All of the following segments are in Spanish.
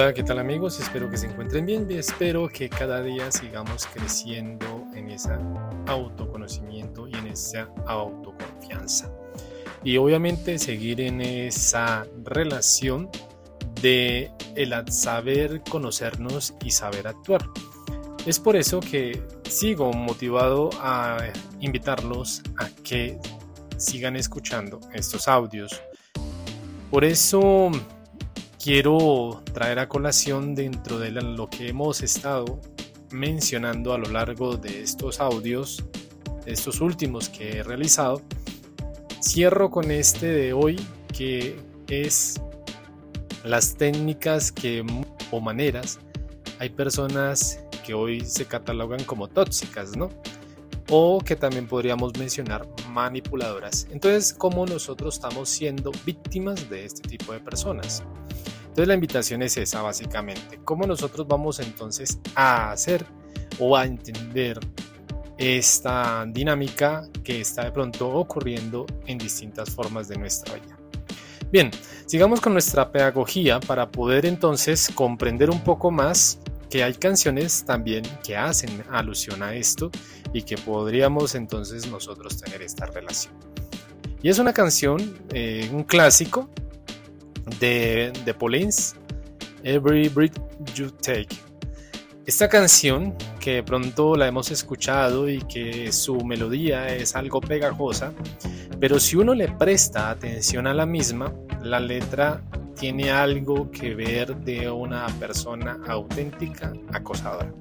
Hola, ¿qué tal amigos? Espero que se encuentren bien espero que cada día sigamos creciendo en ese autoconocimiento y en esa autoconfianza. Y obviamente seguir en esa relación de el saber conocernos y saber actuar. Es por eso que sigo motivado a invitarlos a que sigan escuchando estos audios. Por eso quiero traer a colación dentro de lo que hemos estado mencionando a lo largo de estos audios, estos últimos que he realizado. Cierro con este de hoy que es las técnicas que o maneras hay personas que hoy se catalogan como tóxicas, ¿no? O que también podríamos mencionar manipuladoras. Entonces, ¿cómo nosotros estamos siendo víctimas de este tipo de personas? Entonces la invitación es esa básicamente. ¿Cómo nosotros vamos entonces a hacer o a entender esta dinámica que está de pronto ocurriendo en distintas formas de nuestra vida? Bien, sigamos con nuestra pedagogía para poder entonces comprender un poco más que hay canciones también que hacen alusión a esto y que podríamos entonces nosotros tener esta relación. Y es una canción, eh, un clásico de The Police, Every Breath You Take. Esta canción, que de pronto la hemos escuchado y que su melodía es algo pegajosa, pero si uno le presta atención a la misma, la letra tiene algo que ver de una persona auténtica acosadora.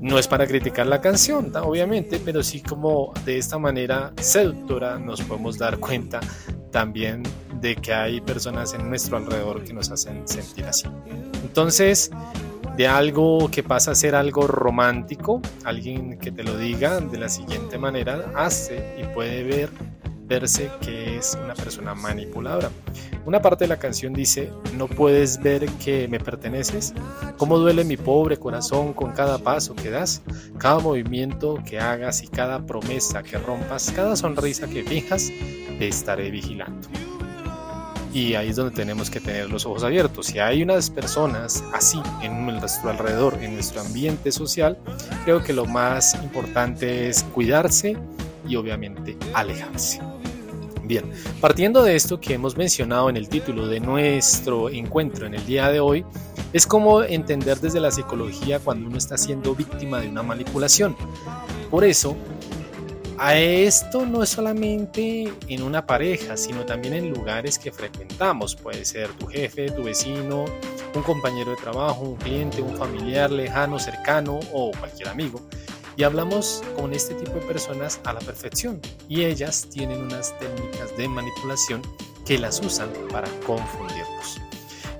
No es para criticar la canción, obviamente, pero sí como de esta manera seductora nos podemos dar cuenta también de que hay personas en nuestro alrededor que nos hacen sentir así. Entonces, de algo que pasa a ser algo romántico, alguien que te lo diga de la siguiente manera, hace y puede ver verse que es una persona manipuladora. Una parte de la canción dice, no puedes ver que me perteneces, cómo duele mi pobre corazón con cada paso que das, cada movimiento que hagas y cada promesa que rompas, cada sonrisa que fijas, te estaré vigilando. Y ahí es donde tenemos que tener los ojos abiertos. Si hay unas personas así en nuestro alrededor, en nuestro ambiente social, creo que lo más importante es cuidarse y obviamente alejarse. Bien, partiendo de esto que hemos mencionado en el título de nuestro encuentro en el día de hoy, es como entender desde la psicología cuando uno está siendo víctima de una manipulación. Por eso, a esto no es solamente en una pareja, sino también en lugares que frecuentamos. Puede ser tu jefe, tu vecino, un compañero de trabajo, un cliente, un familiar lejano, cercano o cualquier amigo y hablamos con este tipo de personas a la perfección y ellas tienen unas técnicas de manipulación que las usan para confundirnos.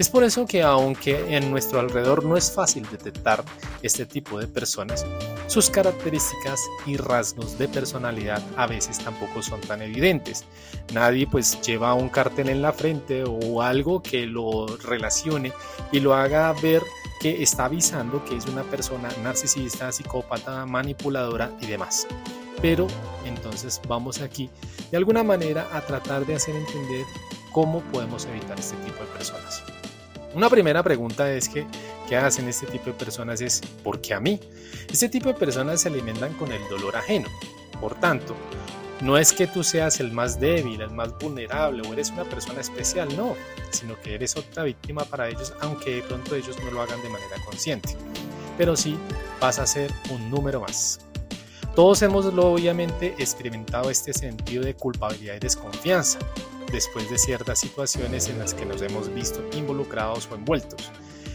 Es por eso que aunque en nuestro alrededor no es fácil detectar este tipo de personas, sus características y rasgos de personalidad a veces tampoco son tan evidentes. Nadie pues lleva un cartel en la frente o algo que lo relacione y lo haga ver que está avisando que es una persona narcisista, psicópata, manipuladora y demás. Pero entonces vamos aquí de alguna manera a tratar de hacer entender cómo podemos evitar este tipo de personas. Una primera pregunta es que, ¿qué hacen este tipo de personas? Es, ¿por qué a mí? Este tipo de personas se alimentan con el dolor ajeno. Por tanto, no es que tú seas el más débil, el más vulnerable o eres una persona especial, no, sino que eres otra víctima para ellos, aunque de pronto ellos no lo hagan de manera consciente. Pero sí vas a ser un número más. Todos hemos obviamente experimentado este sentido de culpabilidad y desconfianza después de ciertas situaciones en las que nos hemos visto involucrados o envueltos.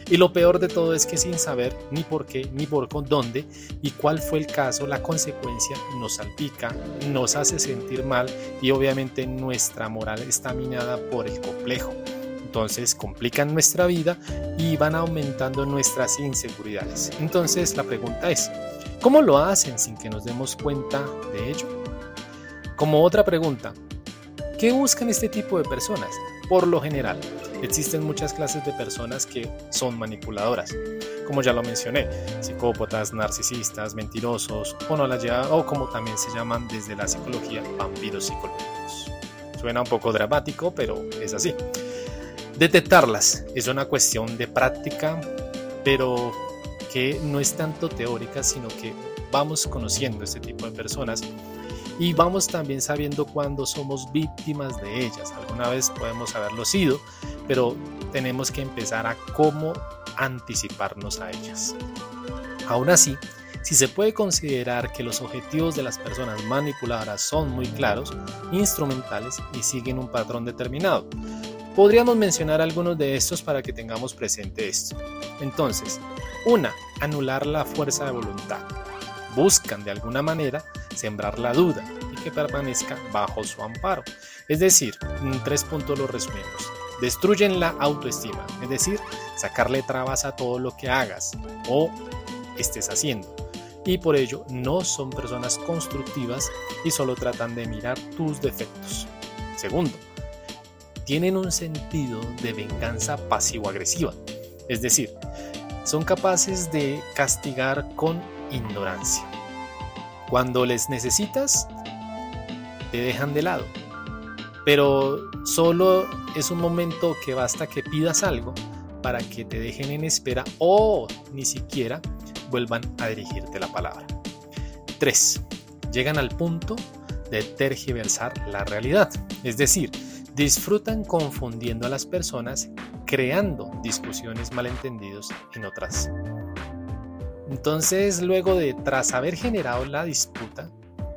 Y lo peor de todo es que sin saber ni por qué, ni por dónde y cuál fue el caso, la consecuencia nos salpica, nos hace sentir mal y obviamente nuestra moral está minada por el complejo. Entonces complican nuestra vida y van aumentando nuestras inseguridades. Entonces la pregunta es, ¿cómo lo hacen sin que nos demos cuenta de ello? Como otra pregunta, ¿qué buscan este tipo de personas? Por lo general, existen muchas clases de personas que son manipuladoras, como ya lo mencioné, psicópatas, narcisistas, mentirosos, o, no la o como también se llaman desde la psicología, vampiros psicológicos. Suena un poco dramático, pero es así. Detectarlas es una cuestión de práctica, pero que no es tanto teórica, sino que vamos conociendo este tipo de personas y vamos también sabiendo cuándo somos víctimas de ellas. Alguna vez podemos haberlo sido, pero tenemos que empezar a cómo anticiparnos a ellas. Aún así, si se puede considerar que los objetivos de las personas manipuladoras son muy claros, instrumentales y siguen un patrón determinado, podríamos mencionar algunos de estos para que tengamos presente esto. Entonces, una, anular la fuerza de voluntad. Buscan de alguna manera sembrar la duda y que permanezca bajo su amparo. Es decir, en tres puntos lo resumimos. Destruyen la autoestima, es decir, sacarle trabas a todo lo que hagas o estés haciendo. Y por ello no son personas constructivas y solo tratan de mirar tus defectos. Segundo, tienen un sentido de venganza pasivo-agresiva. Es decir, son capaces de castigar con ignorancia. Cuando les necesitas, te dejan de lado. Pero solo es un momento que basta que pidas algo para que te dejen en espera o ni siquiera vuelvan a dirigirte la palabra. 3. Llegan al punto de tergiversar la realidad. Es decir, disfrutan confundiendo a las personas, creando discusiones malentendidos en otras. Entonces, luego de tras haber generado la disputa,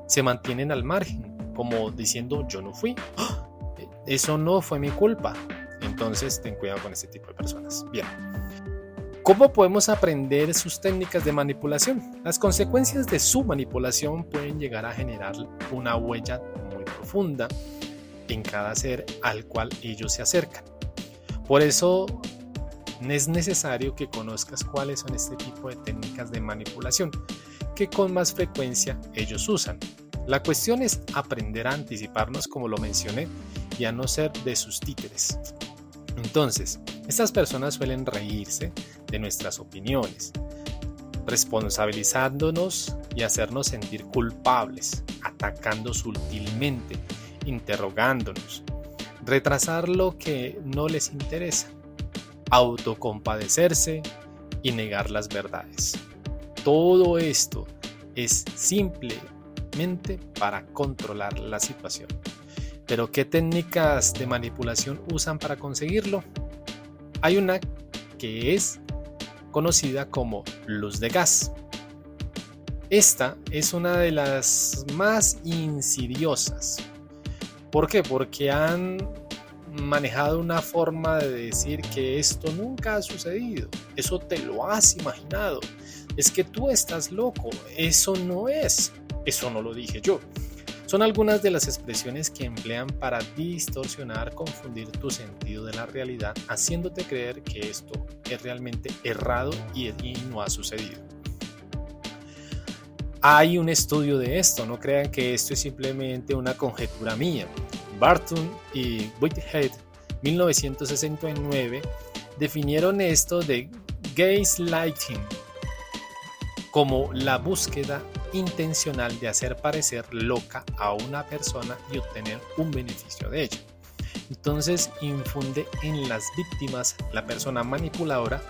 se mantienen al margen, como diciendo yo no fui, eso no fue mi culpa. Entonces, ten cuidado con este tipo de personas. Bien. ¿Cómo podemos aprender sus técnicas de manipulación? Las consecuencias de su manipulación pueden llegar a generar una huella muy profunda en cada ser al cual ellos se acercan. Por eso es necesario que conozcas cuáles son este tipo de técnicas de manipulación que con más frecuencia ellos usan. La cuestión es aprender a anticiparnos como lo mencioné y a no ser de sus títeres. Entonces, estas personas suelen reírse de nuestras opiniones, responsabilizándonos y hacernos sentir culpables, atacando sutilmente interrogándonos, retrasar lo que no les interesa, autocompadecerse y negar las verdades. Todo esto es simplemente para controlar la situación. Pero ¿qué técnicas de manipulación usan para conseguirlo? Hay una que es conocida como luz de gas. Esta es una de las más insidiosas ¿Por qué? Porque han manejado una forma de decir que esto nunca ha sucedido, eso te lo has imaginado, es que tú estás loco, eso no es, eso no lo dije yo. Son algunas de las expresiones que emplean para distorsionar, confundir tu sentido de la realidad, haciéndote creer que esto es realmente errado y, no ha sucedido. Hay un estudio de esto, no crean que esto es simplemente una conjetura mía. Barton y Whitehead, 1969, definieron esto de gaslighting como la búsqueda intencional de hacer parecer loca a una persona y obtener un beneficio de ella. Entonces infunde en las víctimas, la persona manipuladora,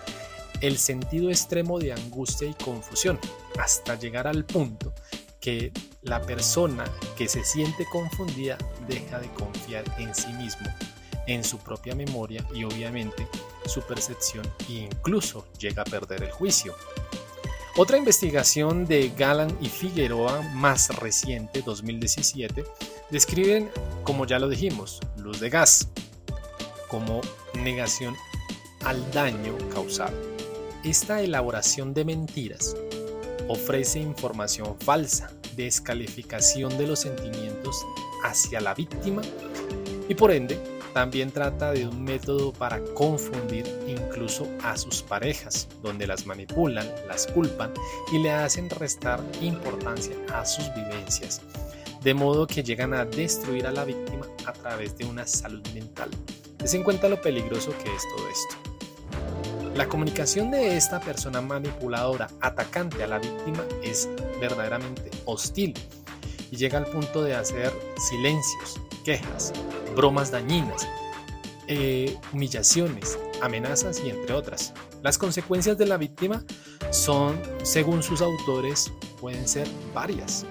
el sentido extremo de angustia y confusión, hasta llegar al punto que la persona que se siente confundida deja de confiar en sí mismo, en su propia memoria y obviamente su percepción e incluso llega a perder el juicio. Otra investigación de Galan y Figueroa, más reciente, 2017, describen, como ya lo dijimos, luz de gas, como negación al daño causado. Esta elaboración de mentiras ofrece información falsa, descalificación de los sentimientos hacia la víctima y por ende también trata de un método para confundir incluso a sus parejas, donde las manipulan, las culpan y le hacen restar importancia a sus vivencias, de modo que llegan a destruir a la víctima a través de una salud mental. Des en cuenta lo peligroso que es todo esto. La comunicación de esta persona manipuladora atacante a la víctima es verdaderamente hostil y llega al punto de hacer silencios, quejas, bromas dañinas, eh, humillaciones, amenazas y entre otras. Las consecuencias de la víctima son, según sus autores, pueden ser varias.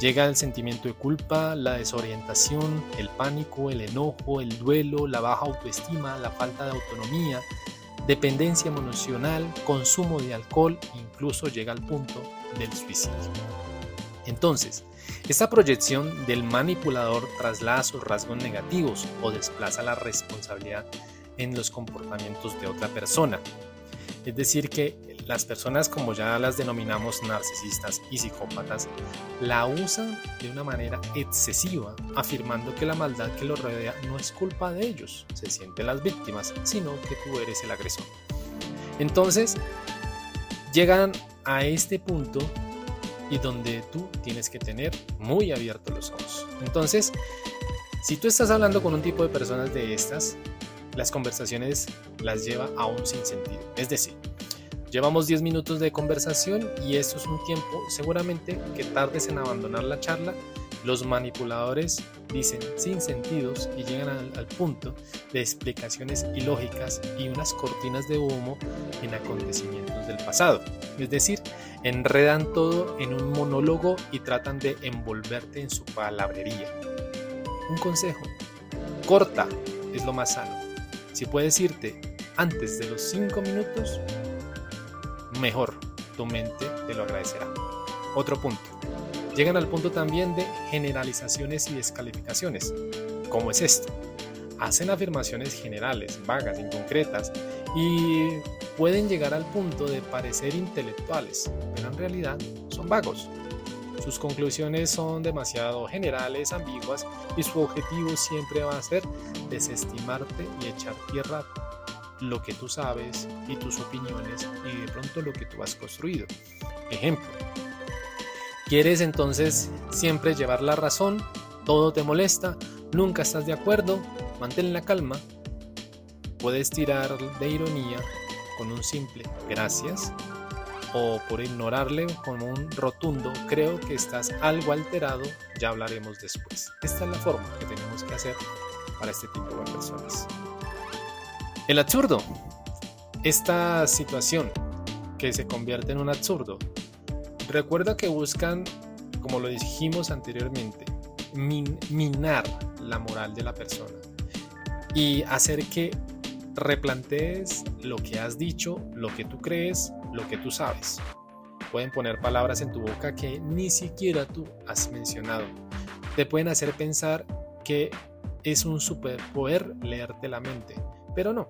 Llega el sentimiento de culpa, la desorientación, el pánico, el enojo, el duelo, la baja autoestima, la falta de autonomía, dependencia emocional, consumo de alcohol, incluso llega al punto del suicidio. Entonces, esta proyección del manipulador traslada sus rasgos negativos o desplaza la responsabilidad en los comportamientos de otra persona. Es decir, que las personas, como ya las denominamos narcisistas y psicópatas, la usan de una manera excesiva, afirmando que la maldad que los rodea no es culpa de ellos, se sienten las víctimas, sino que tú eres el agresor. Entonces, llegan a este punto y donde tú tienes que tener muy abiertos los ojos. Entonces, si tú estás hablando con un tipo de personas de estas, las conversaciones las lleva a un sinsentido. Es decir, llevamos 10 minutos de conversación y esto es un tiempo seguramente que tardes en abandonar la charla. Los manipuladores dicen sin sentidos y llegan al, punto de explicaciones ilógicas y unas cortinas de humo en acontecimientos del pasado. Es decir, enredan todo en un monólogo y tratan de envolverte en su palabrería. Un consejo, corta es lo más sano. Si puedes irte antes de los 5 minutos, mejor, tu mente te lo agradecerá. Otro punto. Llegan al punto también de generalizaciones y descalificaciones. ¿Cómo es esto? Hacen afirmaciones generales, vagas, inconcretas y pueden llegar al punto de parecer intelectuales, pero en realidad son vagos. Sus conclusiones son demasiado generales, ambiguas y su objetivo siempre va a ser desestimarte y echar tierra lo que tú sabes y tus opiniones y de pronto lo que tú has construido. Ejemplo, quieres entonces siempre llevar la razón, todo te molesta, nunca estás de acuerdo, mantén la calma, puedes tirar de ironía con un simple gracias o por ignorarle con un rotundo creo que estás algo alterado, ya hablaremos después. Esta es la forma que tenemos que hacer para este tipo de personas. El absurdo. Esta situación que se convierte en un absurdo. Recuerda que buscan, como lo dijimos anteriormente, minar la moral de la persona y hacer que replantees lo que has dicho, lo que tú crees, lo que tú sabes. Pueden poner palabras en tu boca que ni siquiera tú has mencionado. Te pueden hacer pensar que es un superpoder leerte la mente pero no,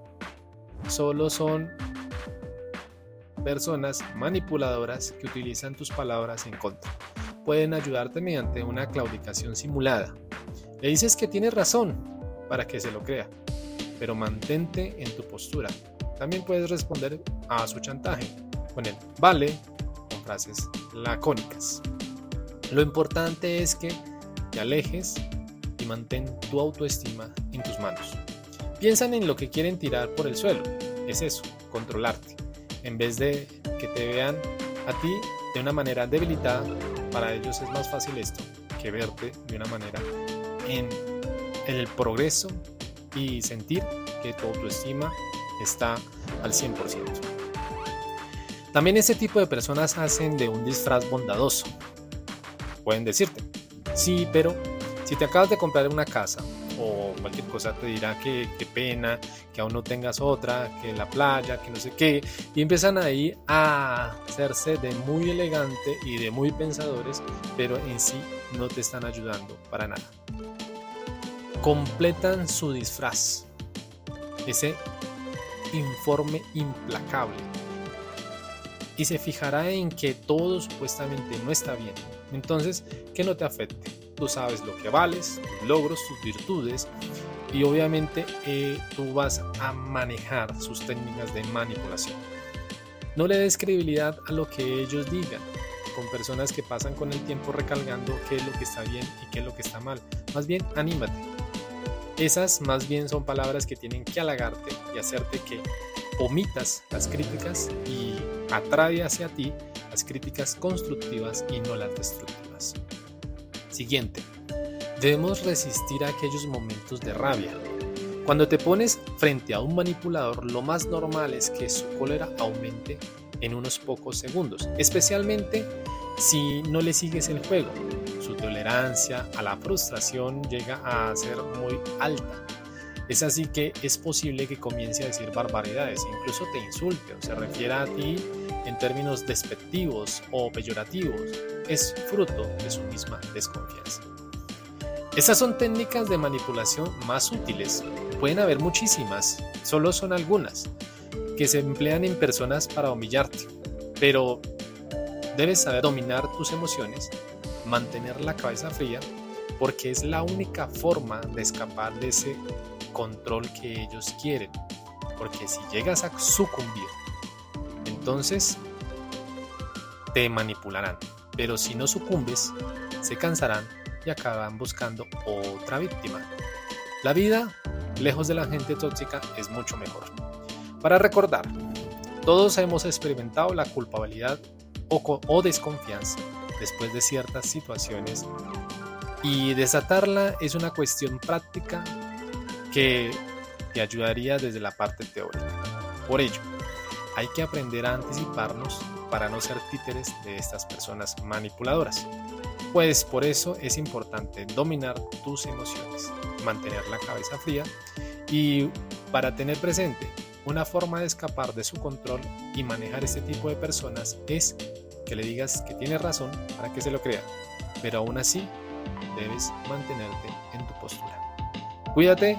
solo son personas manipuladoras que utilizan tus palabras en contra. Pueden ayudarte mediante una claudicación simulada. Le dices que tienes razón para que se lo crea, pero mantente en tu postura. También puedes responder a su chantaje con el vale con frases lacónicas. Lo importante es que te alejes y mantén tu autoestima en tus manos. Piensan en lo que quieren tirar por el suelo. Es eso, controlarte. En vez de que te vean a ti de una manera debilitada, para ellos es más fácil esto que verte de una manera en, el progreso y sentir que tu autoestima está al 100%. También ese tipo de personas hacen de un disfraz bondadoso. Pueden decirte, sí, pero si te acabas de comprar una casa o cualquier cosa te dirá que qué pena, que aún no tengas otra, que la playa, que no sé qué, y empiezan ahí a hacerse de muy elegante y de muy pensadores, pero en sí no te están ayudando para nada. Completan su disfraz, ese informe implacable, y se fijará en que todo supuestamente no está bien. Entonces, que no te afecte tú sabes lo que vales, tus logros, tus virtudes y obviamente eh, tú vas a manejar sus técnicas de manipulación. No le des credibilidad a lo que ellos digan, con personas que pasan con el tiempo recalcando qué es lo que está bien y qué es lo que está mal. Más bien, anímate. Esas más bien son palabras que tienen que halagarte y hacerte que omitas las críticas y atrae hacia ti las críticas constructivas y no las destructivas. Siguiente. Debemos resistir a aquellos momentos de rabia. Cuando te pones frente a un manipulador, lo más normal es que su cólera aumente en unos pocos segundos, especialmente si no le sigues el juego. Su tolerancia a la frustración llega a ser muy alta. Es así que es posible que comience a decir barbaridades, incluso te insulte o se refiera a ti en términos despectivos o peyorativos. Es fruto de su misma desconfianza. Estas son técnicas de manipulación más útiles. Pueden haber muchísimas, solo son algunas, que se emplean en personas para humillarte. Pero debes saber dominar tus emociones, mantener la cabeza fría, porque es la única forma de escapar de ese control que ellos quieren. Porque si llegas a sucumbir, entonces te manipularán. Pero si no sucumbes, se cansarán y acaban buscando otra víctima. La vida, lejos de la gente tóxica, es mucho mejor. Para recordar, todos hemos experimentado la culpabilidad o, o desconfianza después de ciertas situaciones y desatarla es una cuestión práctica que te ayudaría desde la parte teórica. Por ello, hay que aprender a anticiparnos para no ser títeres de estas personas manipuladoras. Pues por eso es importante dominar tus emociones, mantener la cabeza fría y para tener presente una forma de escapar de su control y manejar este tipo de personas es que le digas que tiene razón para que se lo crea, pero aún así debes mantenerte en tu postura. Cuídate